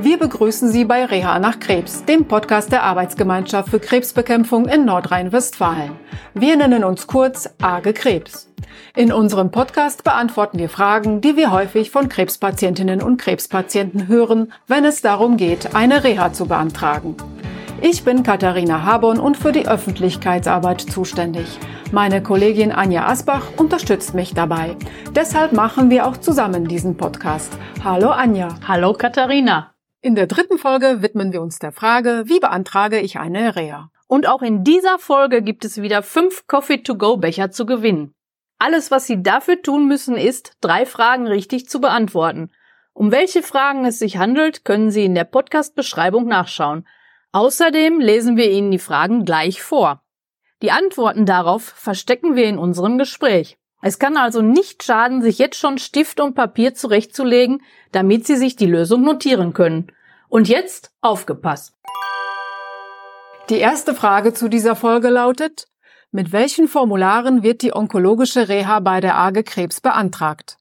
Wir begrüßen Sie bei Reha nach Krebs, dem Podcast der Arbeitsgemeinschaft für Krebsbekämpfung in Nordrhein-Westfalen. Wir nennen uns kurz AGE Krebs. In unserem Podcast beantworten wir Fragen, die wir häufig von Krebspatientinnen und Krebspatienten hören, wenn es darum geht, eine Reha zu beantragen. Ich bin Katharina Habon und für die Öffentlichkeitsarbeit zuständig. Meine Kollegin Anja Asbach unterstützt mich dabei. Deshalb machen wir auch zusammen diesen Podcast. Hallo Anja. Hallo Katharina. In der dritten Folge widmen wir uns der Frage, wie beantrage ich eine Reha? Und auch in dieser Folge gibt es wieder fünf Coffee-to-go-Becher zu gewinnen. Alles, was Sie dafür tun müssen, ist, drei Fragen richtig zu beantworten. Um welche Fragen es sich handelt, können Sie in der Podcast-Beschreibung nachschauen. Außerdem lesen wir Ihnen die Fragen gleich vor. Die Antworten darauf verstecken wir in unserem Gespräch. Es kann also nicht schaden, sich jetzt schon Stift und Papier zurechtzulegen, damit Sie sich die Lösung notieren können. Und jetzt aufgepasst. Die erste Frage zu dieser Folge lautet, mit welchen Formularen wird die onkologische Reha bei der AGE Krebs beantragt?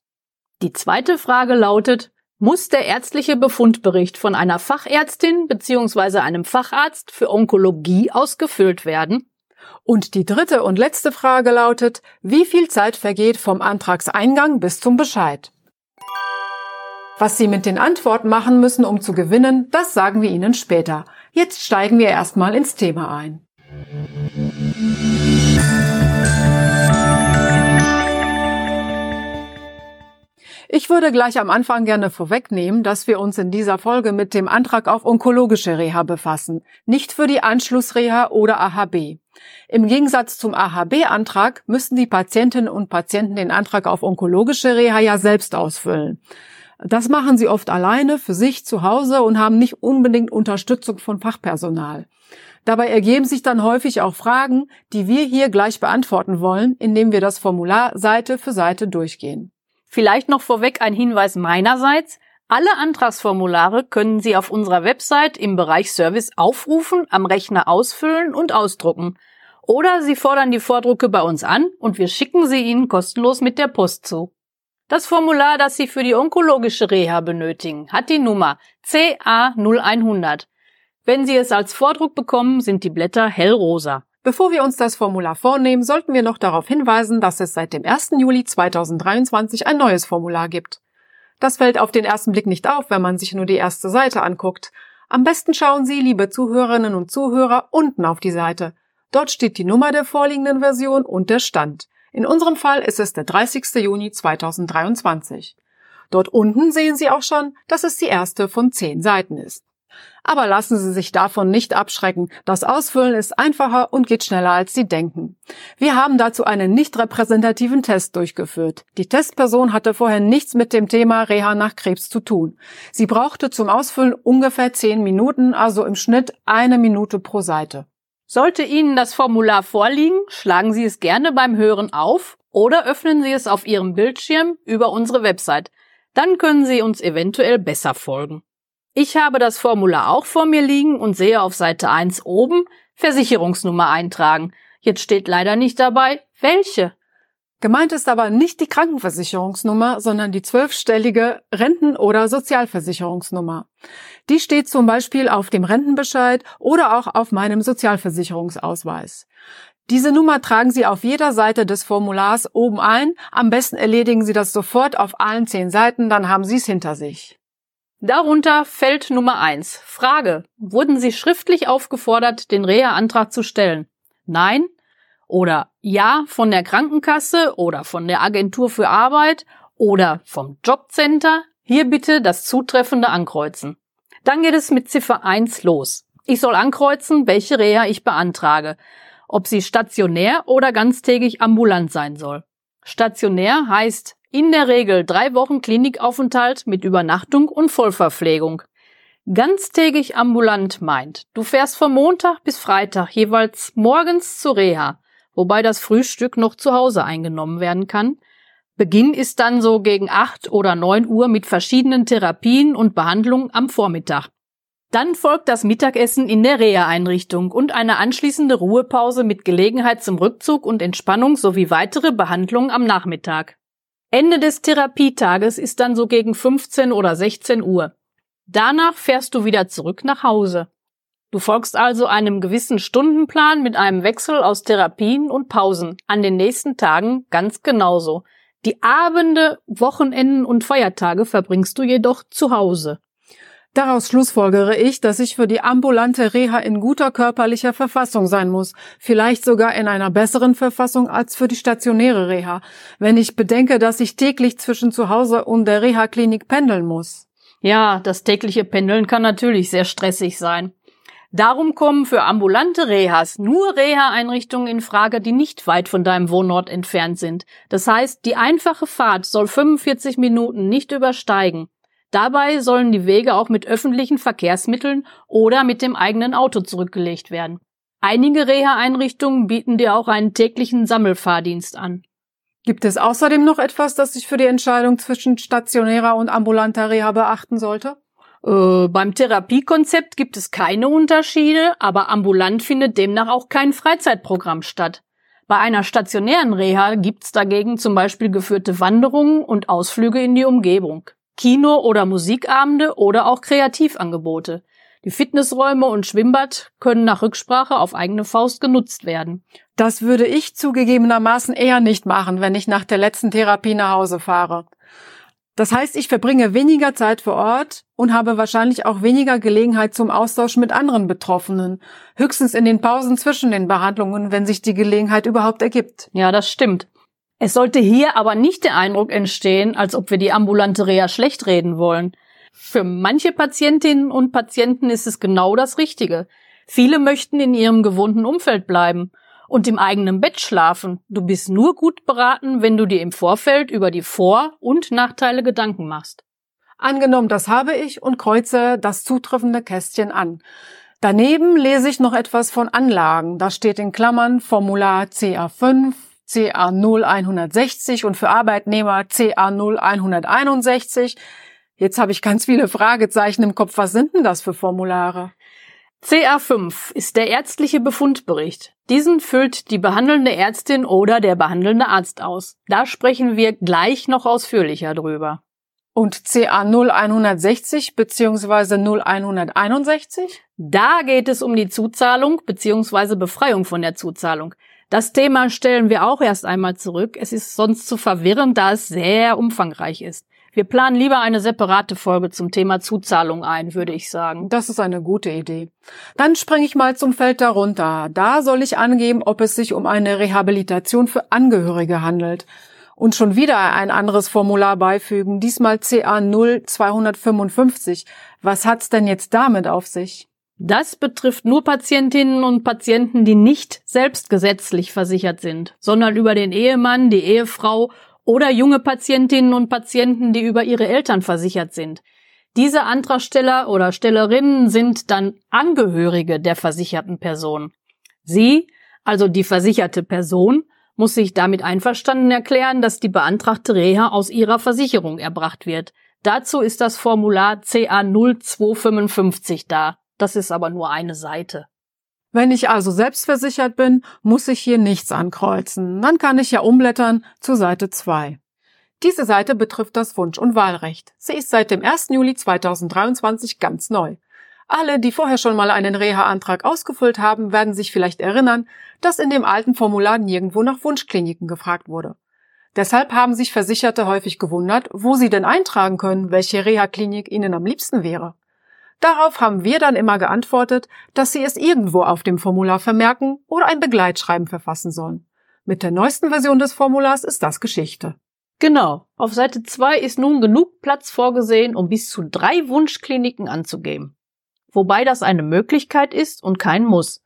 Die zweite Frage lautet, muss der ärztliche Befundbericht von einer Fachärztin bzw. einem Facharzt für Onkologie ausgefüllt werden? Und die dritte und letzte Frage lautet, wie viel Zeit vergeht vom Antragseingang bis zum Bescheid? Was Sie mit den Antworten machen müssen, um zu gewinnen, das sagen wir Ihnen später. Jetzt steigen wir erstmal ins Thema ein. Ich würde gleich am Anfang gerne vorwegnehmen, dass wir uns in dieser Folge mit dem Antrag auf onkologische Reha befassen, nicht für die Anschlussreha oder AHB. Im Gegensatz zum AHB-Antrag müssen die Patientinnen und Patienten den Antrag auf onkologische Reha ja selbst ausfüllen. Das machen sie oft alleine für sich zu Hause und haben nicht unbedingt Unterstützung von Fachpersonal. Dabei ergeben sich dann häufig auch Fragen, die wir hier gleich beantworten wollen, indem wir das Formular Seite für Seite durchgehen. Vielleicht noch vorweg ein Hinweis meinerseits. Alle Antragsformulare können Sie auf unserer Website im Bereich Service aufrufen, am Rechner ausfüllen und ausdrucken. Oder Sie fordern die Vordrucke bei uns an und wir schicken sie Ihnen kostenlos mit der Post zu. Das Formular, das Sie für die onkologische Reha benötigen, hat die Nummer CA0100. Wenn Sie es als Vordruck bekommen, sind die Blätter hellrosa. Bevor wir uns das Formular vornehmen, sollten wir noch darauf hinweisen, dass es seit dem 1. Juli 2023 ein neues Formular gibt. Das fällt auf den ersten Blick nicht auf, wenn man sich nur die erste Seite anguckt. Am besten schauen Sie, liebe Zuhörerinnen und Zuhörer, unten auf die Seite. Dort steht die Nummer der vorliegenden Version und der Stand. In unserem Fall ist es der 30. Juni 2023. Dort unten sehen Sie auch schon, dass es die erste von zehn Seiten ist. Aber lassen Sie sich davon nicht abschrecken. Das Ausfüllen ist einfacher und geht schneller, als Sie denken. Wir haben dazu einen nicht repräsentativen Test durchgeführt. Die Testperson hatte vorher nichts mit dem Thema Reha nach Krebs zu tun. Sie brauchte zum Ausfüllen ungefähr zehn Minuten, also im Schnitt eine Minute pro Seite. Sollte Ihnen das Formular vorliegen, schlagen Sie es gerne beim Hören auf oder öffnen Sie es auf Ihrem Bildschirm über unsere Website. Dann können Sie uns eventuell besser folgen. Ich habe das Formular auch vor mir liegen und sehe auf Seite 1 oben Versicherungsnummer eintragen. Jetzt steht leider nicht dabei, welche. Gemeint ist aber nicht die Krankenversicherungsnummer, sondern die zwölfstellige Renten- oder Sozialversicherungsnummer. Die steht zum Beispiel auf dem Rentenbescheid oder auch auf meinem Sozialversicherungsausweis. Diese Nummer tragen Sie auf jeder Seite des Formulars oben ein. Am besten erledigen Sie das sofort auf allen zehn Seiten, dann haben Sie es hinter sich. Darunter Feld Nummer 1. Frage. Wurden Sie schriftlich aufgefordert, den Reha-Antrag zu stellen? Nein? Oder Ja von der Krankenkasse oder von der Agentur für Arbeit oder vom Jobcenter? Hier bitte das Zutreffende ankreuzen. Dann geht es mit Ziffer 1 los. Ich soll ankreuzen, welche Reha ich beantrage. Ob sie stationär oder ganztägig ambulant sein soll. Stationär heißt in der Regel drei Wochen Klinikaufenthalt mit Übernachtung und Vollverpflegung. Ganztägig ambulant meint, du fährst von Montag bis Freitag jeweils morgens zur Reha, wobei das Frühstück noch zu Hause eingenommen werden kann. Beginn ist dann so gegen acht oder neun Uhr mit verschiedenen Therapien und Behandlungen am Vormittag. Dann folgt das Mittagessen in der Reha-Einrichtung und eine anschließende Ruhepause mit Gelegenheit zum Rückzug und Entspannung sowie weitere Behandlungen am Nachmittag. Ende des Therapietages ist dann so gegen 15 oder 16 Uhr. Danach fährst du wieder zurück nach Hause. Du folgst also einem gewissen Stundenplan mit einem Wechsel aus Therapien und Pausen. An den nächsten Tagen ganz genauso. Die Abende, Wochenenden und Feiertage verbringst du jedoch zu Hause. Daraus schlussfolgere ich, dass ich für die ambulante Reha in guter körperlicher Verfassung sein muss, vielleicht sogar in einer besseren Verfassung als für die stationäre Reha, wenn ich bedenke, dass ich täglich zwischen zu Hause und der Reha-Klinik pendeln muss. Ja, das tägliche Pendeln kann natürlich sehr stressig sein. Darum kommen für ambulante Rehas nur Reha-Einrichtungen in Frage, die nicht weit von deinem Wohnort entfernt sind. Das heißt, die einfache Fahrt soll 45 Minuten nicht übersteigen. Dabei sollen die Wege auch mit öffentlichen Verkehrsmitteln oder mit dem eigenen Auto zurückgelegt werden. Einige Reha-Einrichtungen bieten dir auch einen täglichen Sammelfahrdienst an. Gibt es außerdem noch etwas, das ich für die Entscheidung zwischen stationärer und ambulanter Reha beachten sollte? Äh, beim Therapiekonzept gibt es keine Unterschiede, aber ambulant findet demnach auch kein Freizeitprogramm statt. Bei einer stationären Reha gibt's dagegen zum Beispiel geführte Wanderungen und Ausflüge in die Umgebung. Kino- oder Musikabende oder auch Kreativangebote. Die Fitnessräume und Schwimmbad können nach Rücksprache auf eigene Faust genutzt werden. Das würde ich zugegebenermaßen eher nicht machen, wenn ich nach der letzten Therapie nach Hause fahre. Das heißt, ich verbringe weniger Zeit vor Ort und habe wahrscheinlich auch weniger Gelegenheit zum Austausch mit anderen Betroffenen. Höchstens in den Pausen zwischen den Behandlungen, wenn sich die Gelegenheit überhaupt ergibt. Ja, das stimmt. Es sollte hier aber nicht der Eindruck entstehen, als ob wir die ambulante Reha schlecht reden wollen. Für manche Patientinnen und Patienten ist es genau das Richtige. Viele möchten in ihrem gewohnten Umfeld bleiben und im eigenen Bett schlafen. Du bist nur gut beraten, wenn du dir im Vorfeld über die Vor- und Nachteile Gedanken machst. Angenommen, das habe ich und kreuze das zutreffende Kästchen an. Daneben lese ich noch etwas von Anlagen. Da steht in Klammern Formular CA5, CA 0160 und für Arbeitnehmer CA 0161. Jetzt habe ich ganz viele Fragezeichen im Kopf. Was sind denn das für Formulare? CA5 ist der ärztliche Befundbericht. Diesen füllt die behandelnde Ärztin oder der behandelnde Arzt aus. Da sprechen wir gleich noch ausführlicher drüber. Und CA 0160 bzw. 0161? Da geht es um die Zuzahlung bzw. Befreiung von der Zuzahlung. Das Thema stellen wir auch erst einmal zurück. Es ist sonst zu verwirrend, da es sehr umfangreich ist. Wir planen lieber eine separate Folge zum Thema Zuzahlung ein, würde ich sagen. Das ist eine gute Idee. Dann springe ich mal zum Feld darunter. Da soll ich angeben, ob es sich um eine Rehabilitation für Angehörige handelt. Und schon wieder ein anderes Formular beifügen, diesmal CA 0255. Was hat's denn jetzt damit auf sich? Das betrifft nur Patientinnen und Patienten, die nicht selbst gesetzlich versichert sind, sondern über den Ehemann, die Ehefrau oder junge Patientinnen und Patienten, die über ihre Eltern versichert sind. Diese Antragsteller oder Stellerinnen sind dann Angehörige der versicherten Person. Sie, also die versicherte Person, muss sich damit einverstanden erklären, dass die beantragte Reha aus ihrer Versicherung erbracht wird. Dazu ist das Formular CA 0255 da. Das ist aber nur eine Seite. Wenn ich also selbstversichert bin, muss ich hier nichts ankreuzen. Dann kann ich ja umblättern zu Seite 2. Diese Seite betrifft das Wunsch- und Wahlrecht. Sie ist seit dem 1. Juli 2023 ganz neu. Alle, die vorher schon mal einen Reha-Antrag ausgefüllt haben, werden sich vielleicht erinnern, dass in dem alten Formular nirgendwo nach Wunschkliniken gefragt wurde. Deshalb haben sich Versicherte häufig gewundert, wo sie denn eintragen können, welche Reha-Klinik ihnen am liebsten wäre. Darauf haben wir dann immer geantwortet, dass sie es irgendwo auf dem Formular vermerken oder ein Begleitschreiben verfassen sollen. Mit der neuesten Version des Formulars ist das Geschichte. Genau. Auf Seite 2 ist nun genug Platz vorgesehen, um bis zu drei Wunschkliniken anzugeben. Wobei das eine Möglichkeit ist und kein Muss.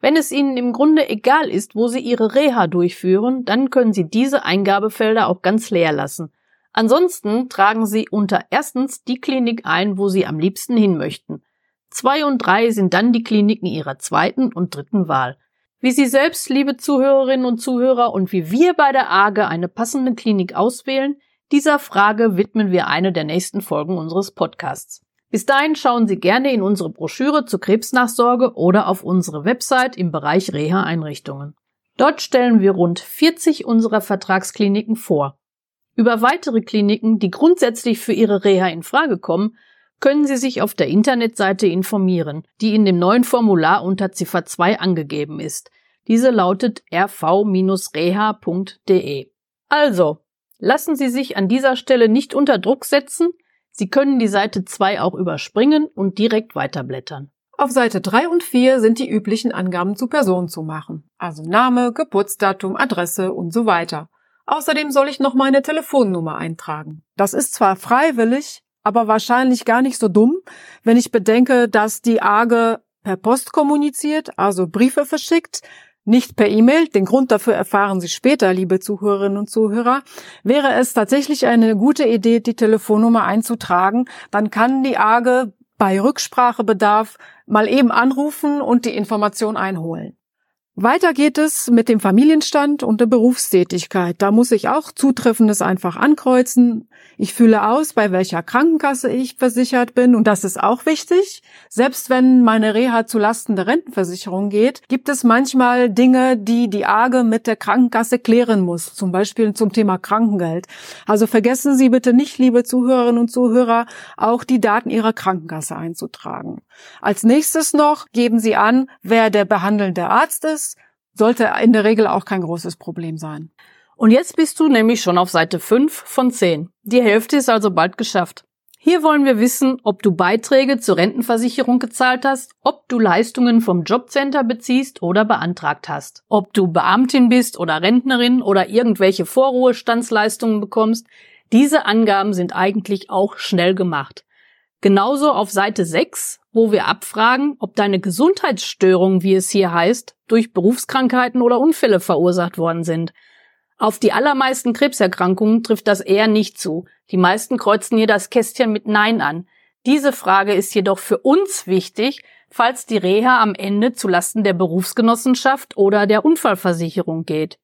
Wenn es Ihnen im Grunde egal ist, wo Sie Ihre Reha durchführen, dann können Sie diese Eingabefelder auch ganz leer lassen. Ansonsten tragen Sie unter erstens die Klinik ein, wo Sie am liebsten hin möchten. Zwei und drei sind dann die Kliniken Ihrer zweiten und dritten Wahl. Wie Sie selbst, liebe Zuhörerinnen und Zuhörer, und wie wir bei der AGE eine passende Klinik auswählen, dieser Frage widmen wir eine der nächsten Folgen unseres Podcasts. Bis dahin schauen Sie gerne in unsere Broschüre zur Krebsnachsorge oder auf unsere Website im Bereich Reha-Einrichtungen. Dort stellen wir rund 40 unserer Vertragskliniken vor. Über weitere Kliniken, die grundsätzlich für ihre Reha in Frage kommen, können Sie sich auf der Internetseite informieren, die in dem neuen Formular unter Ziffer 2 angegeben ist. Diese lautet rv-reha.de. Also, lassen Sie sich an dieser Stelle nicht unter Druck setzen. Sie können die Seite 2 auch überspringen und direkt weiterblättern. Auf Seite 3 und 4 sind die üblichen Angaben zu Person zu machen, also Name, Geburtsdatum, Adresse und so weiter. Außerdem soll ich noch meine Telefonnummer eintragen. Das ist zwar freiwillig, aber wahrscheinlich gar nicht so dumm, wenn ich bedenke, dass die AGE per Post kommuniziert, also Briefe verschickt, nicht per E-Mail. Den Grund dafür erfahren Sie später, liebe Zuhörerinnen und Zuhörer. Wäre es tatsächlich eine gute Idee, die Telefonnummer einzutragen, dann kann die AGE bei Rücksprachebedarf mal eben anrufen und die Information einholen. Weiter geht es mit dem Familienstand und der Berufstätigkeit. Da muss ich auch Zutreffendes einfach ankreuzen. Ich fühle aus, bei welcher Krankenkasse ich versichert bin und das ist auch wichtig. Selbst wenn meine Reha zu Lasten der Rentenversicherung geht, gibt es manchmal Dinge, die die AGE mit der Krankenkasse klären muss, zum Beispiel zum Thema Krankengeld. Also vergessen Sie bitte nicht, liebe Zuhörerinnen und Zuhörer, auch die Daten Ihrer Krankenkasse einzutragen. Als nächstes noch geben Sie an, wer der behandelnde Arzt ist sollte in der Regel auch kein großes Problem sein. Und jetzt bist du nämlich schon auf Seite 5 von 10. Die Hälfte ist also bald geschafft. Hier wollen wir wissen, ob du Beiträge zur Rentenversicherung gezahlt hast, ob du Leistungen vom Jobcenter beziehst oder beantragt hast, ob du Beamtin bist oder Rentnerin oder irgendwelche Vorruhestandsleistungen bekommst. Diese Angaben sind eigentlich auch schnell gemacht. Genauso auf Seite 6, wo wir abfragen, ob deine Gesundheitsstörungen, wie es hier heißt, durch Berufskrankheiten oder Unfälle verursacht worden sind. Auf die allermeisten Krebserkrankungen trifft das eher nicht zu. Die meisten kreuzen hier das Kästchen mit Nein an. Diese Frage ist jedoch für uns wichtig, falls die Reha am Ende zulasten der Berufsgenossenschaft oder der Unfallversicherung geht.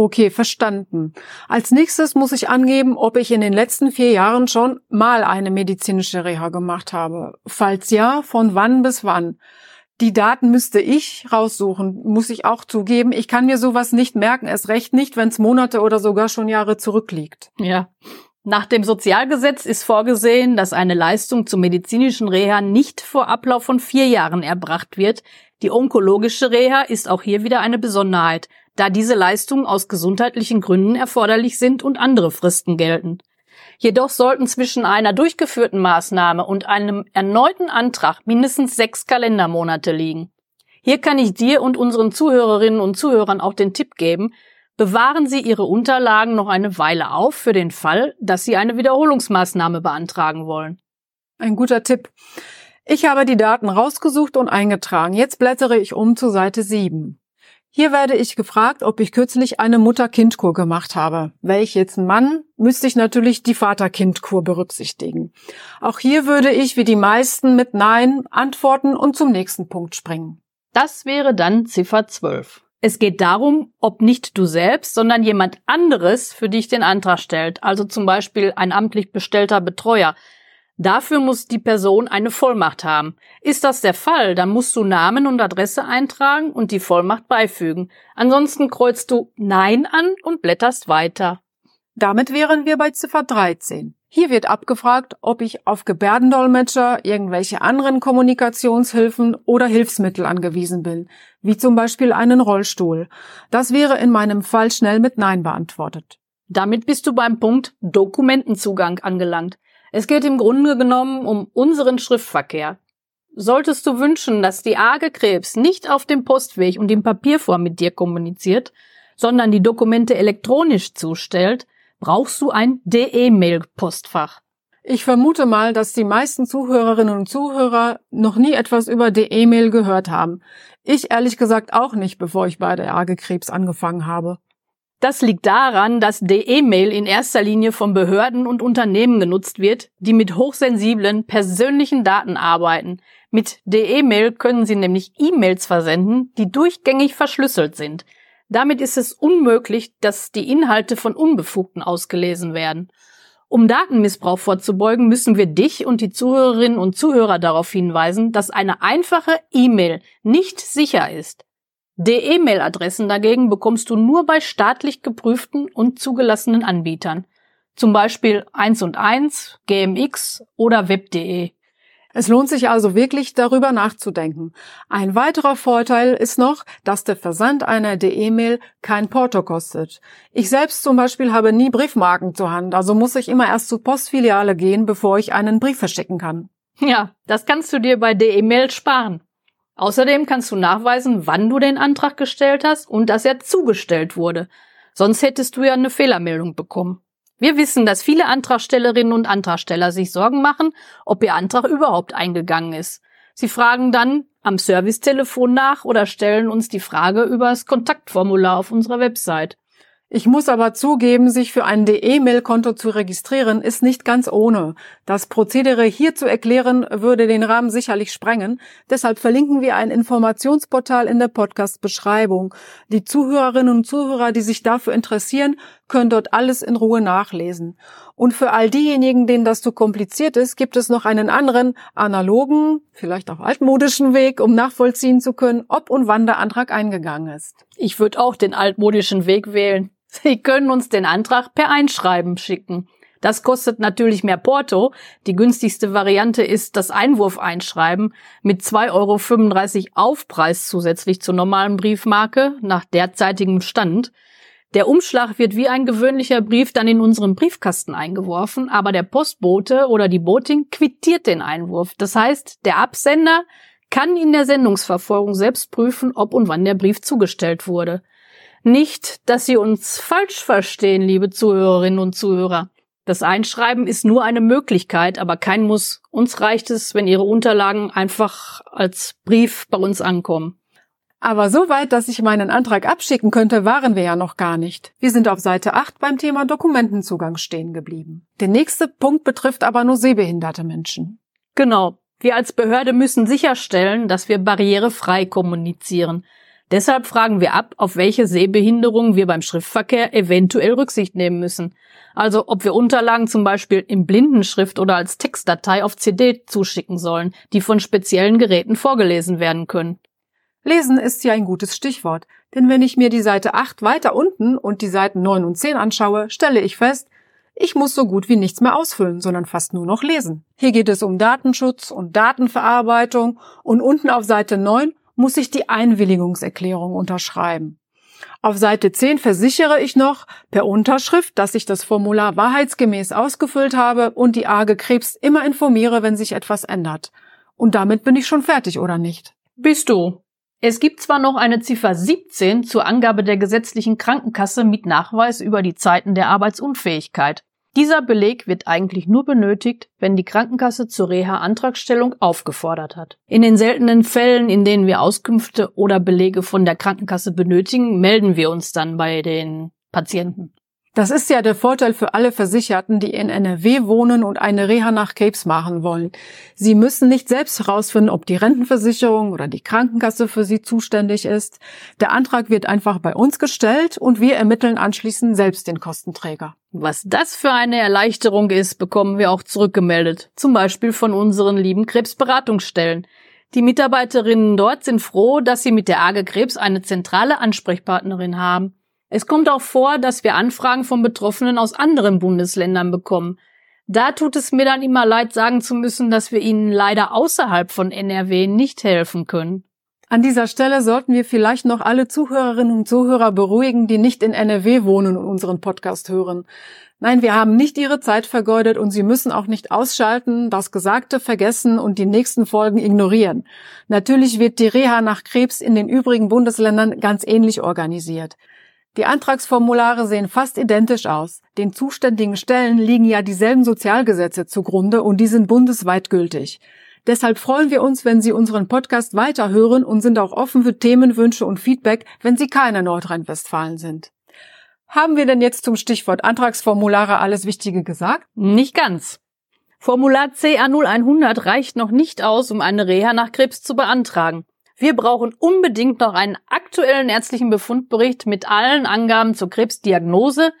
Okay, verstanden. Als nächstes muss ich angeben, ob ich in den letzten vier Jahren schon mal eine medizinische Reha gemacht habe. Falls ja, von wann bis wann. Die Daten müsste ich raussuchen, muss ich auch zugeben. Ich kann mir sowas nicht merken, es recht nicht, wenn es Monate oder sogar schon Jahre zurückliegt. Ja. Nach dem Sozialgesetz ist vorgesehen, dass eine Leistung zur medizinischen Reha nicht vor Ablauf von vier Jahren erbracht wird. Die onkologische Reha ist auch hier wieder eine Besonderheit da diese Leistungen aus gesundheitlichen Gründen erforderlich sind und andere Fristen gelten. Jedoch sollten zwischen einer durchgeführten Maßnahme und einem erneuten Antrag mindestens sechs Kalendermonate liegen. Hier kann ich dir und unseren Zuhörerinnen und Zuhörern auch den Tipp geben, bewahren Sie Ihre Unterlagen noch eine Weile auf für den Fall, dass Sie eine Wiederholungsmaßnahme beantragen wollen. Ein guter Tipp. Ich habe die Daten rausgesucht und eingetragen. Jetzt blättere ich um zu Seite 7. Hier werde ich gefragt, ob ich kürzlich eine Mutter-Kind-Kur gemacht habe. Wäre ich jetzt ein Mann, müsste ich natürlich die Vater-Kind-Kur berücksichtigen. Auch hier würde ich wie die meisten mit Nein antworten und zum nächsten Punkt springen. Das wäre dann Ziffer 12. Es geht darum, ob nicht du selbst, sondern jemand anderes für dich den Antrag stellt, also zum Beispiel ein amtlich bestellter Betreuer, Dafür muss die Person eine Vollmacht haben. Ist das der Fall, dann musst du Namen und Adresse eintragen und die Vollmacht beifügen. Ansonsten kreuzt du Nein an und blätterst weiter. Damit wären wir bei Ziffer 13. Hier wird abgefragt, ob ich auf Gebärdendolmetscher, irgendwelche anderen Kommunikationshilfen oder Hilfsmittel angewiesen bin, wie zum Beispiel einen Rollstuhl. Das wäre in meinem Fall schnell mit Nein beantwortet. Damit bist du beim Punkt Dokumentenzugang angelangt. Es geht im Grunde genommen um unseren Schriftverkehr. Solltest du wünschen, dass die arge Krebs nicht auf dem Postweg und in Papierform mit dir kommuniziert, sondern die Dokumente elektronisch zustellt, brauchst du ein DE-Mail-Postfach. Ich vermute mal, dass die meisten Zuhörerinnen und Zuhörer noch nie etwas über DE-Mail gehört haben. Ich ehrlich gesagt auch nicht, bevor ich bei der arge Krebs angefangen habe. Das liegt daran, dass DE-Mail in erster Linie von Behörden und Unternehmen genutzt wird, die mit hochsensiblen persönlichen Daten arbeiten. Mit DE-Mail können Sie nämlich E-Mails versenden, die durchgängig verschlüsselt sind. Damit ist es unmöglich, dass die Inhalte von Unbefugten ausgelesen werden. Um Datenmissbrauch vorzubeugen, müssen wir dich und die Zuhörerinnen und Zuhörer darauf hinweisen, dass eine einfache E-Mail nicht sicher ist. DE-Mail-Adressen dagegen bekommst du nur bei staatlich geprüften und zugelassenen Anbietern. Zum Beispiel 1 und 1, GMX oder Web.de. Es lohnt sich also wirklich darüber nachzudenken. Ein weiterer Vorteil ist noch, dass der Versand einer DE-Mail kein Porto kostet. Ich selbst zum Beispiel habe nie Briefmarken zur Hand, also muss ich immer erst zur Postfiliale gehen, bevor ich einen Brief verschicken kann. Ja, das kannst du dir bei DE-Mail sparen. Außerdem kannst du nachweisen, wann du den Antrag gestellt hast und dass er zugestellt wurde. Sonst hättest du ja eine Fehlermeldung bekommen. Wir wissen, dass viele Antragstellerinnen und Antragsteller sich Sorgen machen, ob ihr Antrag überhaupt eingegangen ist. Sie fragen dann am Servicetelefon nach oder stellen uns die Frage über das Kontaktformular auf unserer Website. Ich muss aber zugeben, sich für ein DE-Mail-Konto zu registrieren, ist nicht ganz ohne. Das Prozedere hier zu erklären, würde den Rahmen sicherlich sprengen. Deshalb verlinken wir ein Informationsportal in der Podcast-Beschreibung. Die Zuhörerinnen und Zuhörer, die sich dafür interessieren, können dort alles in Ruhe nachlesen. Und für all diejenigen, denen das zu kompliziert ist, gibt es noch einen anderen, analogen, vielleicht auch altmodischen Weg, um nachvollziehen zu können, ob und wann der Antrag eingegangen ist. Ich würde auch den altmodischen Weg wählen. Sie können uns den Antrag per Einschreiben schicken. Das kostet natürlich mehr Porto. Die günstigste Variante ist das Einwurfeinschreiben mit 2,35 Euro Aufpreis zusätzlich zur normalen Briefmarke nach derzeitigem Stand. Der Umschlag wird wie ein gewöhnlicher Brief dann in unseren Briefkasten eingeworfen, aber der Postbote oder die Botin quittiert den Einwurf. Das heißt, der Absender kann in der Sendungsverfolgung selbst prüfen, ob und wann der Brief zugestellt wurde. Nicht, dass Sie uns falsch verstehen, liebe Zuhörerinnen und Zuhörer. Das Einschreiben ist nur eine Möglichkeit, aber kein Muss. Uns reicht es, wenn Ihre Unterlagen einfach als Brief bei uns ankommen. Aber so weit, dass ich meinen Antrag abschicken könnte, waren wir ja noch gar nicht. Wir sind auf Seite 8 beim Thema Dokumentenzugang stehen geblieben. Der nächste Punkt betrifft aber nur sehbehinderte Menschen. Genau. Wir als Behörde müssen sicherstellen, dass wir barrierefrei kommunizieren. Deshalb fragen wir ab, auf welche Sehbehinderungen wir beim Schriftverkehr eventuell Rücksicht nehmen müssen. Also ob wir Unterlagen zum Beispiel in Blindenschrift oder als Textdatei auf CD zuschicken sollen, die von speziellen Geräten vorgelesen werden können. Lesen ist ja ein gutes Stichwort, denn wenn ich mir die Seite 8 weiter unten und die Seiten 9 und 10 anschaue, stelle ich fest, ich muss so gut wie nichts mehr ausfüllen, sondern fast nur noch lesen. Hier geht es um Datenschutz und Datenverarbeitung und unten auf Seite 9 muss ich die Einwilligungserklärung unterschreiben. Auf Seite 10 versichere ich noch per Unterschrift, dass ich das Formular wahrheitsgemäß ausgefüllt habe und die Arge Krebs immer informiere, wenn sich etwas ändert. Und damit bin ich schon fertig, oder nicht? Bist du. Es gibt zwar noch eine Ziffer 17 zur Angabe der gesetzlichen Krankenkasse mit Nachweis über die Zeiten der Arbeitsunfähigkeit. Dieser Beleg wird eigentlich nur benötigt, wenn die Krankenkasse zur Reha-Antragstellung aufgefordert hat. In den seltenen Fällen, in denen wir Auskünfte oder Belege von der Krankenkasse benötigen, melden wir uns dann bei den Patienten. Das ist ja der Vorteil für alle Versicherten, die in NRW wohnen und eine Reha nach Krebs machen wollen. Sie müssen nicht selbst herausfinden, ob die Rentenversicherung oder die Krankenkasse für sie zuständig ist. Der Antrag wird einfach bei uns gestellt und wir ermitteln anschließend selbst den Kostenträger. Was das für eine Erleichterung ist, bekommen wir auch zurückgemeldet. Zum Beispiel von unseren lieben Krebsberatungsstellen. Die Mitarbeiterinnen dort sind froh, dass sie mit der AGE Krebs eine zentrale Ansprechpartnerin haben. Es kommt auch vor, dass wir Anfragen von Betroffenen aus anderen Bundesländern bekommen. Da tut es mir dann immer leid, sagen zu müssen, dass wir ihnen leider außerhalb von NRW nicht helfen können. An dieser Stelle sollten wir vielleicht noch alle Zuhörerinnen und Zuhörer beruhigen, die nicht in NRW wohnen und unseren Podcast hören. Nein, wir haben nicht ihre Zeit vergeudet und sie müssen auch nicht ausschalten, das Gesagte vergessen und die nächsten Folgen ignorieren. Natürlich wird die Reha nach Krebs in den übrigen Bundesländern ganz ähnlich organisiert. Die Antragsformulare sehen fast identisch aus. Den zuständigen Stellen liegen ja dieselben Sozialgesetze zugrunde und die sind bundesweit gültig. Deshalb freuen wir uns, wenn Sie unseren Podcast weiterhören und sind auch offen für Themenwünsche und Feedback, wenn Sie keine Nordrhein-Westfalen sind. Haben wir denn jetzt zum Stichwort Antragsformulare alles Wichtige gesagt? Nicht ganz. Formular CA0100 reicht noch nicht aus, um eine Reha nach Krebs zu beantragen. Wir brauchen unbedingt noch einen aktuellen ärztlichen Befundbericht mit allen Angaben zur Krebsdiagnose,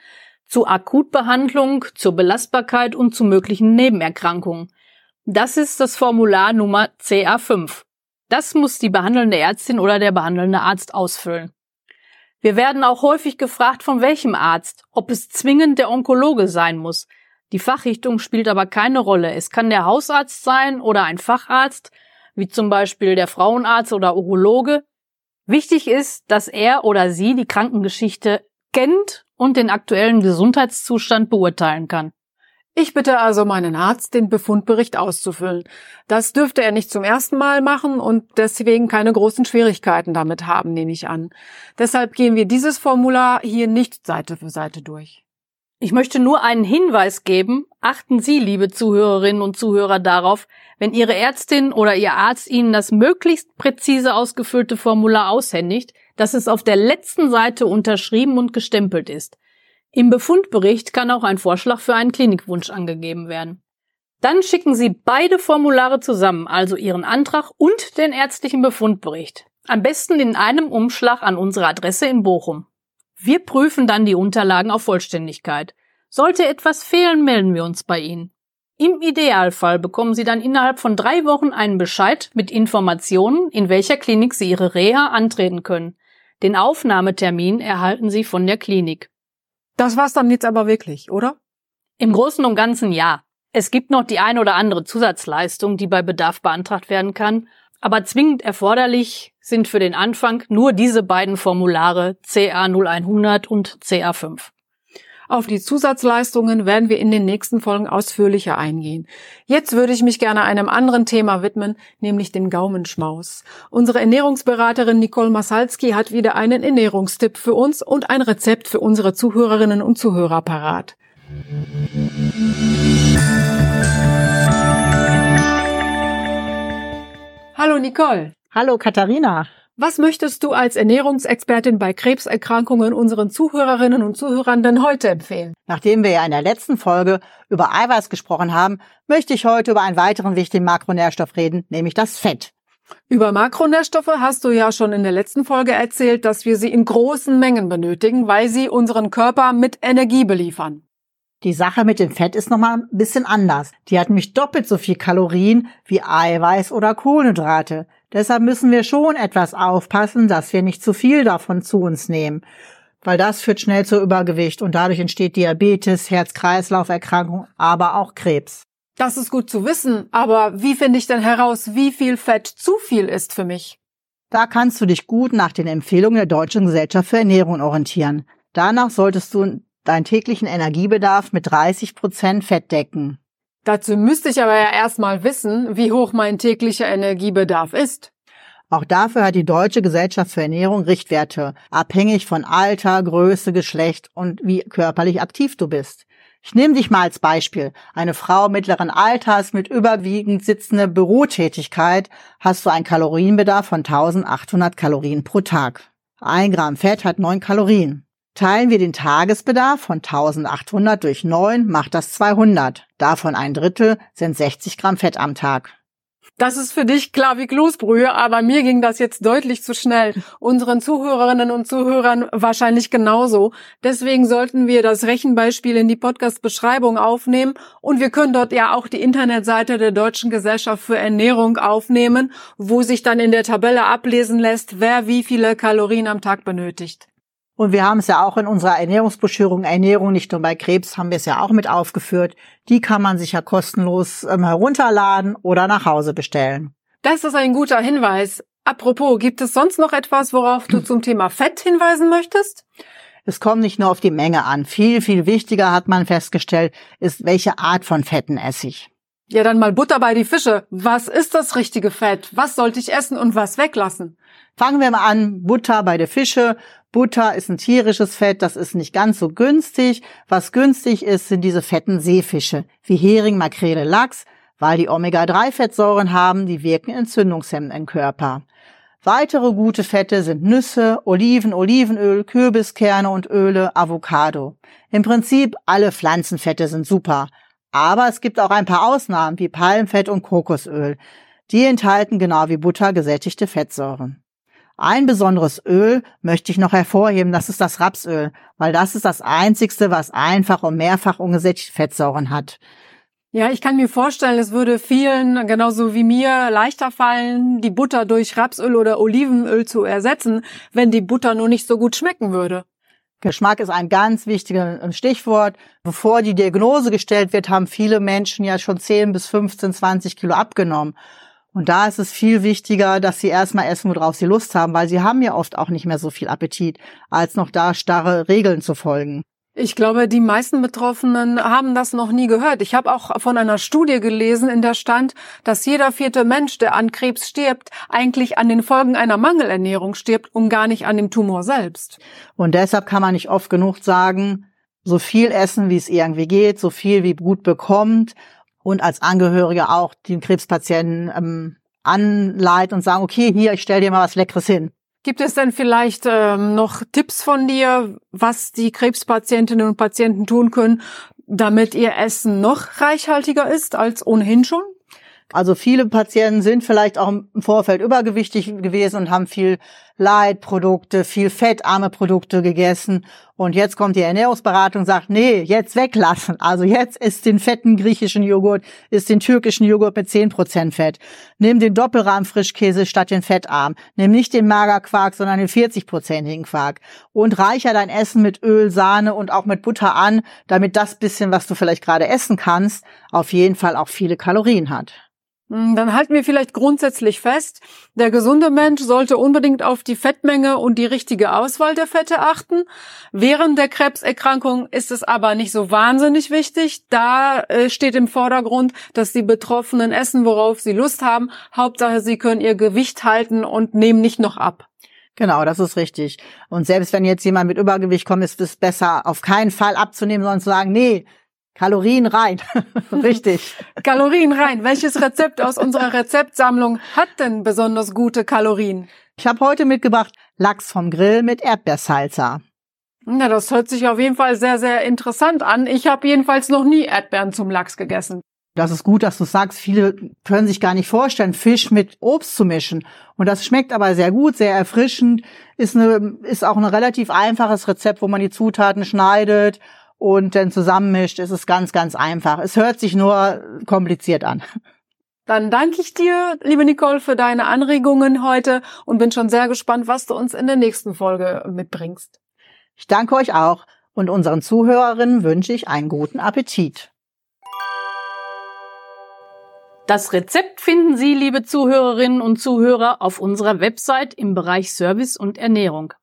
zur Akutbehandlung, zur Belastbarkeit und zu möglichen Nebenerkrankungen. Das ist das Formular Nummer CA5. Das muss die behandelnde Ärztin oder der behandelnde Arzt ausfüllen. Wir werden auch häufig gefragt, von welchem Arzt, ob es zwingend der Onkologe sein muss. Die Fachrichtung spielt aber keine Rolle. Es kann der Hausarzt sein oder ein Facharzt, wie zum Beispiel der Frauenarzt oder Urologe. Wichtig ist, dass er oder sie die Krankengeschichte kennt und den aktuellen Gesundheitszustand beurteilen kann. Ich bitte also meinen Arzt, den Befundbericht auszufüllen. Das dürfte er nicht zum ersten Mal machen und deswegen keine großen Schwierigkeiten damit haben, nehme ich an. Deshalb gehen wir dieses Formular hier nicht Seite für Seite durch. Ich möchte nur einen Hinweis geben. Achten Sie, liebe Zuhörerinnen und Zuhörer, darauf, wenn Ihre Ärztin oder Ihr Arzt Ihnen das möglichst präzise ausgefüllte Formular aushändigt, dass es auf der letzten Seite unterschrieben und gestempelt ist. Im Befundbericht kann auch ein Vorschlag für einen Klinikwunsch angegeben werden. Dann schicken Sie beide Formulare zusammen, also Ihren Antrag und den ärztlichen Befundbericht. Am besten in einem Umschlag an unsere Adresse in Bochum. Wir prüfen dann die Unterlagen auf Vollständigkeit. Sollte etwas fehlen, melden wir uns bei Ihnen. Im Idealfall bekommen Sie dann innerhalb von drei Wochen einen Bescheid mit Informationen, in welcher Klinik Sie Ihre Reha antreten können. Den Aufnahmetermin erhalten Sie von der Klinik. Das war's dann jetzt aber wirklich, oder? Im Großen und Ganzen ja. Es gibt noch die ein oder andere Zusatzleistung, die bei Bedarf beantragt werden kann, aber zwingend erforderlich sind für den Anfang nur diese beiden Formulare CA 0100 und CA5. Auf die Zusatzleistungen werden wir in den nächsten Folgen ausführlicher eingehen. Jetzt würde ich mich gerne einem anderen Thema widmen, nämlich dem Gaumenschmaus. Unsere Ernährungsberaterin Nicole Masalski hat wieder einen Ernährungstipp für uns und ein Rezept für unsere Zuhörerinnen und Zuhörer parat. Hallo Nicole. Hallo Katharina. Was möchtest du als Ernährungsexpertin bei Krebserkrankungen unseren Zuhörerinnen und Zuhörern denn heute empfehlen? Nachdem wir ja in der letzten Folge über Eiweiß gesprochen haben, möchte ich heute über einen weiteren wichtigen Makronährstoff reden, nämlich das Fett. Über Makronährstoffe hast du ja schon in der letzten Folge erzählt, dass wir sie in großen Mengen benötigen, weil sie unseren Körper mit Energie beliefern. Die Sache mit dem Fett ist nochmal ein bisschen anders. Die hat nämlich doppelt so viel Kalorien wie Eiweiß oder Kohlenhydrate. Deshalb müssen wir schon etwas aufpassen, dass wir nicht zu viel davon zu uns nehmen. Weil das führt schnell zu Übergewicht und dadurch entsteht Diabetes, Herz-Kreislauf-Erkrankung, aber auch Krebs. Das ist gut zu wissen, aber wie finde ich denn heraus, wie viel Fett zu viel ist für mich? Da kannst du dich gut nach den Empfehlungen der Deutschen Gesellschaft für Ernährung orientieren. Danach solltest du deinen täglichen Energiebedarf mit 30 Prozent Fett decken. Dazu müsste ich aber ja erstmal wissen, wie hoch mein täglicher Energiebedarf ist. Auch dafür hat die Deutsche Gesellschaft für Ernährung Richtwerte, abhängig von Alter, Größe, Geschlecht und wie körperlich aktiv du bist. Ich nehme dich mal als Beispiel. Eine Frau mittleren Alters mit überwiegend sitzender Bürotätigkeit hast du einen Kalorienbedarf von 1800 Kalorien pro Tag. Ein Gramm Fett hat 9 Kalorien. Teilen wir den Tagesbedarf von 1800 durch 9, macht das 200. Davon ein Drittel sind 60 Gramm Fett am Tag. Das ist für dich klar wie Kloßbrühe, aber mir ging das jetzt deutlich zu schnell. Unseren Zuhörerinnen und Zuhörern wahrscheinlich genauso. Deswegen sollten wir das Rechenbeispiel in die Podcast-Beschreibung aufnehmen und wir können dort ja auch die Internetseite der Deutschen Gesellschaft für Ernährung aufnehmen, wo sich dann in der Tabelle ablesen lässt, wer wie viele Kalorien am Tag benötigt. Und wir haben es ja auch in unserer Ernährungsbeschuhrung, Ernährung nicht nur bei Krebs, haben wir es ja auch mit aufgeführt. Die kann man sich ja kostenlos ähm, herunterladen oder nach Hause bestellen. Das ist ein guter Hinweis. Apropos, gibt es sonst noch etwas, worauf du zum Thema Fett hinweisen möchtest? Es kommt nicht nur auf die Menge an. Viel, viel wichtiger hat man festgestellt, ist, welche Art von Fetten esse ich. Ja, dann mal Butter bei die Fische. Was ist das richtige Fett? Was sollte ich essen und was weglassen? Fangen wir mal an. Butter bei der Fische. Butter ist ein tierisches Fett, das ist nicht ganz so günstig. Was günstig ist, sind diese fetten Seefische, wie Hering, Makrele, Lachs, weil die Omega-3-Fettsäuren haben, die wirken entzündungshemmend im Körper. Weitere gute Fette sind Nüsse, Oliven, Olivenöl, Kürbiskerne und Öle, Avocado. Im Prinzip alle Pflanzenfette sind super. Aber es gibt auch ein paar Ausnahmen wie Palmfett und Kokosöl. Die enthalten genau wie Butter gesättigte Fettsäuren. Ein besonderes Öl möchte ich noch hervorheben, das ist das Rapsöl, weil das ist das einzigste, was einfach und mehrfach ungesättigte Fettsäuren hat. Ja, ich kann mir vorstellen, es würde vielen, genauso wie mir, leichter fallen, die Butter durch Rapsöl oder Olivenöl zu ersetzen, wenn die Butter nur nicht so gut schmecken würde. Geschmack ist ein ganz wichtiges ähm, Stichwort. Bevor die Diagnose gestellt wird, haben viele Menschen ja schon 10 bis 15, 20 Kilo abgenommen. Und da ist es viel wichtiger, dass sie erstmal essen, worauf sie Lust haben, weil sie haben ja oft auch nicht mehr so viel Appetit, als noch da starre Regeln zu folgen. Ich glaube, die meisten Betroffenen haben das noch nie gehört. Ich habe auch von einer Studie gelesen, in der stand, dass jeder vierte Mensch, der an Krebs stirbt, eigentlich an den Folgen einer Mangelernährung stirbt und gar nicht an dem Tumor selbst. Und deshalb kann man nicht oft genug sagen, so viel essen, wie es irgendwie geht, so viel wie gut bekommt und als Angehörige auch den Krebspatienten ähm, anleiten und sagen, okay, hier, ich stell dir mal was Leckeres hin. Gibt es denn vielleicht ähm, noch Tipps von dir, was die Krebspatientinnen und Patienten tun können, damit ihr Essen noch reichhaltiger ist als ohnehin schon? Also viele Patienten sind vielleicht auch im Vorfeld übergewichtig gewesen und haben viel Leitprodukte, viel fettarme Produkte gegessen. Und jetzt kommt die Ernährungsberatung und sagt, nee, jetzt weglassen. Also jetzt ist den fetten griechischen Joghurt, ist den türkischen Joghurt mit 10% Fett. Nimm den Doppelrahmen-Frischkäse statt den Fettarm. Nimm nicht den Magerquark, sondern den 40-prozentigen Quark. Und reicher dein Essen mit Öl, Sahne und auch mit Butter an, damit das bisschen, was du vielleicht gerade essen kannst, auf jeden Fall auch viele Kalorien hat. Hm, dann halten wir vielleicht grundsätzlich fest, der gesunde Mensch sollte unbedingt auf die Fettmenge und die richtige Auswahl der Fette achten. Während der Krebserkrankung ist es aber nicht so wahnsinnig wichtig. Da äh, steht im Vordergrund, dass die Betroffenen essen, worauf sie Lust haben. Hauptsache, sie können ihr Gewicht halten und nehmen nicht noch ab. Genau, das ist richtig. Und selbst wenn jetzt jemand mit Übergewicht kommt, ist es besser, auf keinen Fall abzunehmen, sondern zu sagen, nee, Kalorien rein. Richtig. Kalorien rein. Welches Rezept aus unserer Rezeptsammlung hat denn besonders gute Kalorien? Ich habe heute mitgebracht Lachs vom Grill mit Erdbeersalsa. Na, das hört sich auf jeden Fall sehr, sehr interessant an. Ich habe jedenfalls noch nie Erdbeeren zum Lachs gegessen. Das ist gut, dass du sagst, viele können sich gar nicht vorstellen, Fisch mit Obst zu mischen. Und das schmeckt aber sehr gut, sehr erfrischend, ist, eine, ist auch ein relativ einfaches Rezept, wo man die Zutaten schneidet und dann zusammenmischt, ist es ganz, ganz einfach. Es hört sich nur kompliziert an. Dann danke ich dir, liebe Nicole, für deine Anregungen heute und bin schon sehr gespannt, was du uns in der nächsten Folge mitbringst. Ich danke euch auch und unseren Zuhörerinnen wünsche ich einen guten Appetit. Das Rezept finden Sie, liebe Zuhörerinnen und Zuhörer, auf unserer Website im Bereich Service und Ernährung.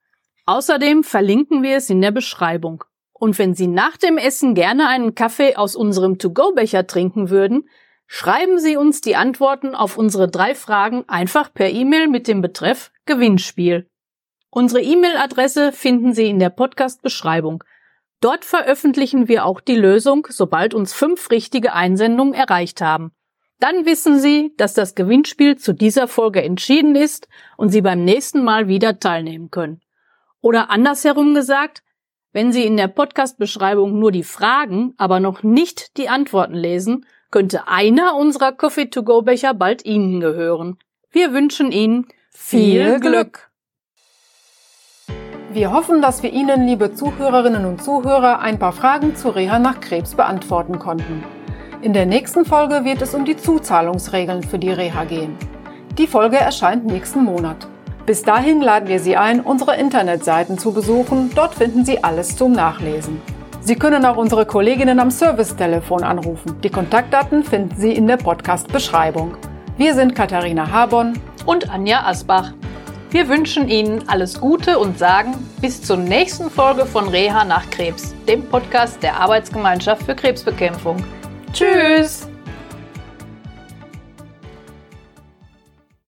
Außerdem verlinken wir es in der Beschreibung. Und wenn Sie nach dem Essen gerne einen Kaffee aus unserem To-Go-Becher trinken würden, schreiben Sie uns die Antworten auf unsere drei Fragen einfach per E-Mail mit dem Betreff Gewinnspiel. Unsere E-Mail-Adresse finden Sie in der Podcast-Beschreibung. Dort veröffentlichen wir auch die Lösung, sobald uns fünf richtige Einsendungen erreicht haben. Dann wissen Sie, dass das Gewinnspiel zu dieser Folge entschieden ist und Sie beim nächsten Mal wieder teilnehmen können. Oder andersherum gesagt, wenn Sie in der Podcast-Beschreibung nur die Fragen, aber noch nicht die Antworten lesen, könnte einer unserer Coffee-to-go-Becher bald Ihnen gehören. Wir wünschen Ihnen viel Glück! Wir hoffen, dass wir Ihnen, liebe Zuhörerinnen und Zuhörer, ein paar Fragen zu Reha nach Krebs beantworten konnten. In der nächsten Folge wird es um die Zuzahlungsregeln für die Reha gehen. Die Folge erscheint nächsten Monat. Bis dahin laden wir Sie ein, unsere Internetseiten zu besuchen. Dort finden Sie alles zum Nachlesen. Sie können auch unsere Kolleginnen am Servicetelefon anrufen. Die Kontaktdaten finden Sie in der Podcast-Beschreibung. Wir sind Katharina Habon und Anja Asbach. Wir wünschen Ihnen alles Gute und sagen bis zur nächsten Folge von Reha nach Krebs, dem Podcast der Arbeitsgemeinschaft für Krebsbekämpfung. Tschüss!